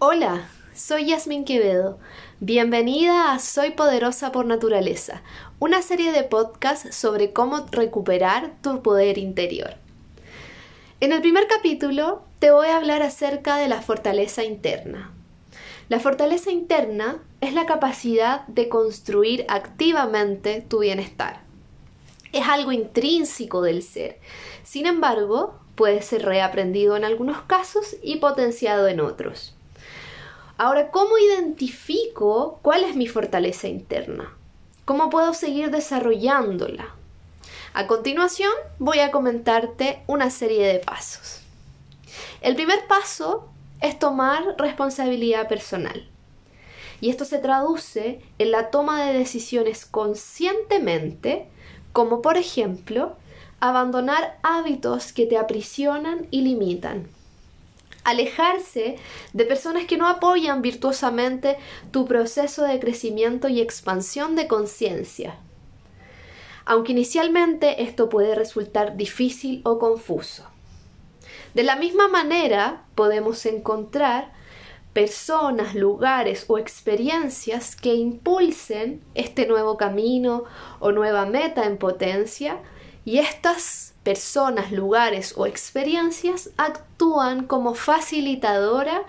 Hola, soy Yasmin Quevedo. Bienvenida a Soy Poderosa por Naturaleza, una serie de podcasts sobre cómo recuperar tu poder interior. En el primer capítulo te voy a hablar acerca de la fortaleza interna. La fortaleza interna es la capacidad de construir activamente tu bienestar. Es algo intrínseco del ser. Sin embargo, puede ser reaprendido en algunos casos y potenciado en otros. Ahora, ¿cómo identifico cuál es mi fortaleza interna? ¿Cómo puedo seguir desarrollándola? A continuación voy a comentarte una serie de pasos. El primer paso es tomar responsabilidad personal. Y esto se traduce en la toma de decisiones conscientemente, como por ejemplo, abandonar hábitos que te aprisionan y limitan alejarse de personas que no apoyan virtuosamente tu proceso de crecimiento y expansión de conciencia. Aunque inicialmente esto puede resultar difícil o confuso. De la misma manera podemos encontrar personas, lugares o experiencias que impulsen este nuevo camino o nueva meta en potencia y estas personas, lugares o experiencias actúan como facilitadora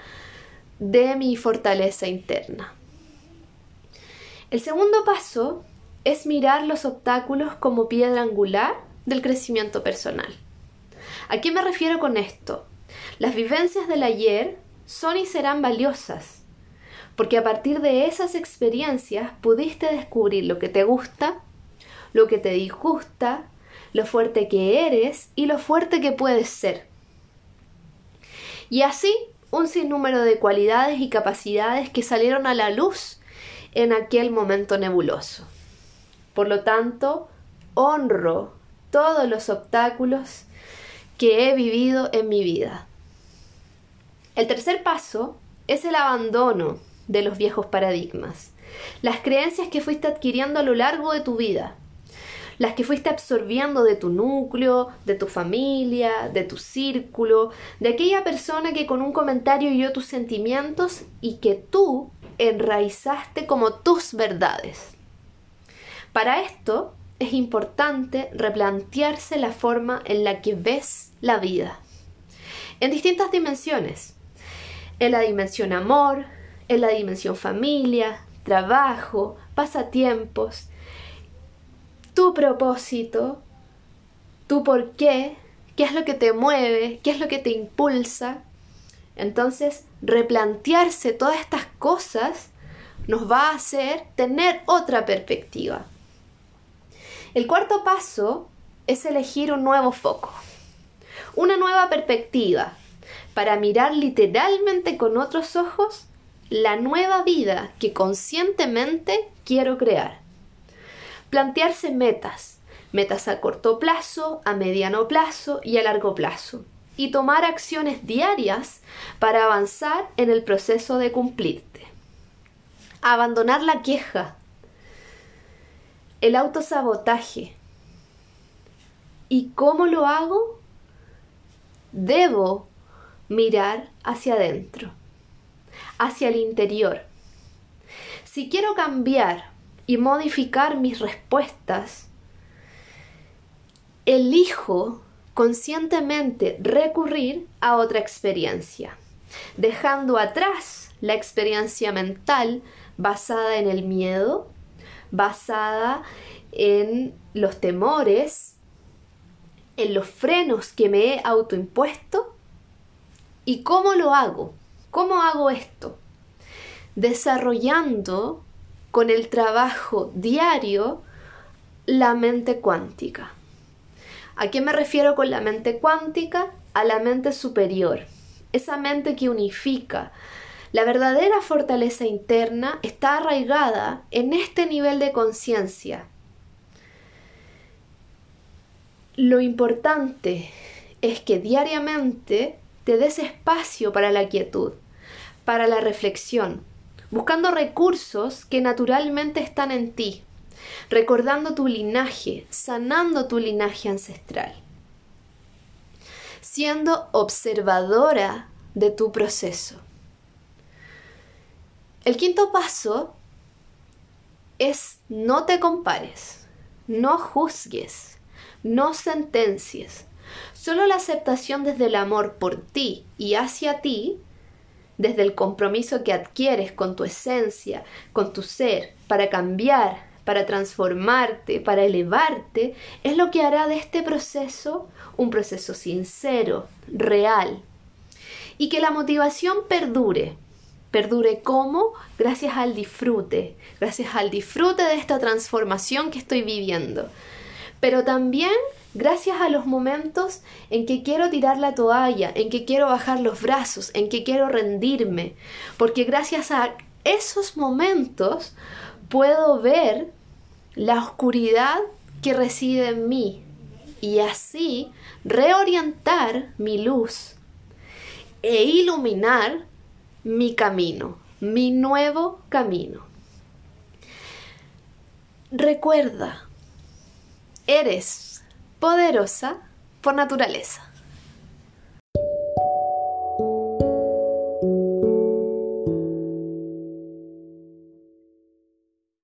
de mi fortaleza interna. El segundo paso es mirar los obstáculos como piedra angular del crecimiento personal. ¿A qué me refiero con esto? Las vivencias del ayer son y serán valiosas, porque a partir de esas experiencias pudiste descubrir lo que te gusta, lo que te disgusta, lo fuerte que eres y lo fuerte que puedes ser. Y así un sinnúmero de cualidades y capacidades que salieron a la luz en aquel momento nebuloso. Por lo tanto, honro todos los obstáculos que he vivido en mi vida. El tercer paso es el abandono de los viejos paradigmas, las creencias que fuiste adquiriendo a lo largo de tu vida, las que fuiste absorbiendo de tu núcleo, de tu familia, de tu círculo, de aquella persona que con un comentario hirió tus sentimientos y que tú enraizaste como tus verdades. Para esto es importante replantearse la forma en la que ves la vida, en distintas dimensiones, en la dimensión amor, en la dimensión familia, trabajo, pasatiempos, tu propósito, tu por qué, qué es lo que te mueve, qué es lo que te impulsa. Entonces, replantearse todas estas cosas nos va a hacer tener otra perspectiva. El cuarto paso es elegir un nuevo foco, una nueva perspectiva, para mirar literalmente con otros ojos la nueva vida que conscientemente quiero crear. Plantearse metas, metas a corto plazo, a mediano plazo y a largo plazo, y tomar acciones diarias para avanzar en el proceso de cumplirte. Abandonar la queja, el autosabotaje. ¿Y cómo lo hago? Debo mirar hacia adentro, hacia el interior. Si quiero cambiar y modificar mis respuestas, elijo conscientemente recurrir a otra experiencia, dejando atrás la experiencia mental basada en el miedo, basada en los temores, en los frenos que me he autoimpuesto. ¿Y cómo lo hago? ¿Cómo hago esto? Desarrollando con el trabajo diario la mente cuántica. ¿A qué me refiero con la mente cuántica? A la mente superior, esa mente que unifica. La verdadera fortaleza interna está arraigada en este nivel de conciencia. Lo importante es que diariamente te des espacio para la quietud, para la reflexión, buscando recursos que naturalmente están en ti, recordando tu linaje, sanando tu linaje ancestral, siendo observadora de tu proceso. El quinto paso es no te compares, no juzgues, no sentencies. Solo la aceptación desde el amor por ti y hacia ti, desde el compromiso que adquieres con tu esencia, con tu ser, para cambiar, para transformarte, para elevarte, es lo que hará de este proceso un proceso sincero, real. Y que la motivación perdure. Perdure como? Gracias al disfrute, gracias al disfrute de esta transformación que estoy viviendo. Pero también gracias a los momentos en que quiero tirar la toalla, en que quiero bajar los brazos, en que quiero rendirme, porque gracias a esos momentos puedo ver la oscuridad que reside en mí y así reorientar mi luz e iluminar mi camino, mi nuevo camino. Recuerda, eres poderosa por naturaleza.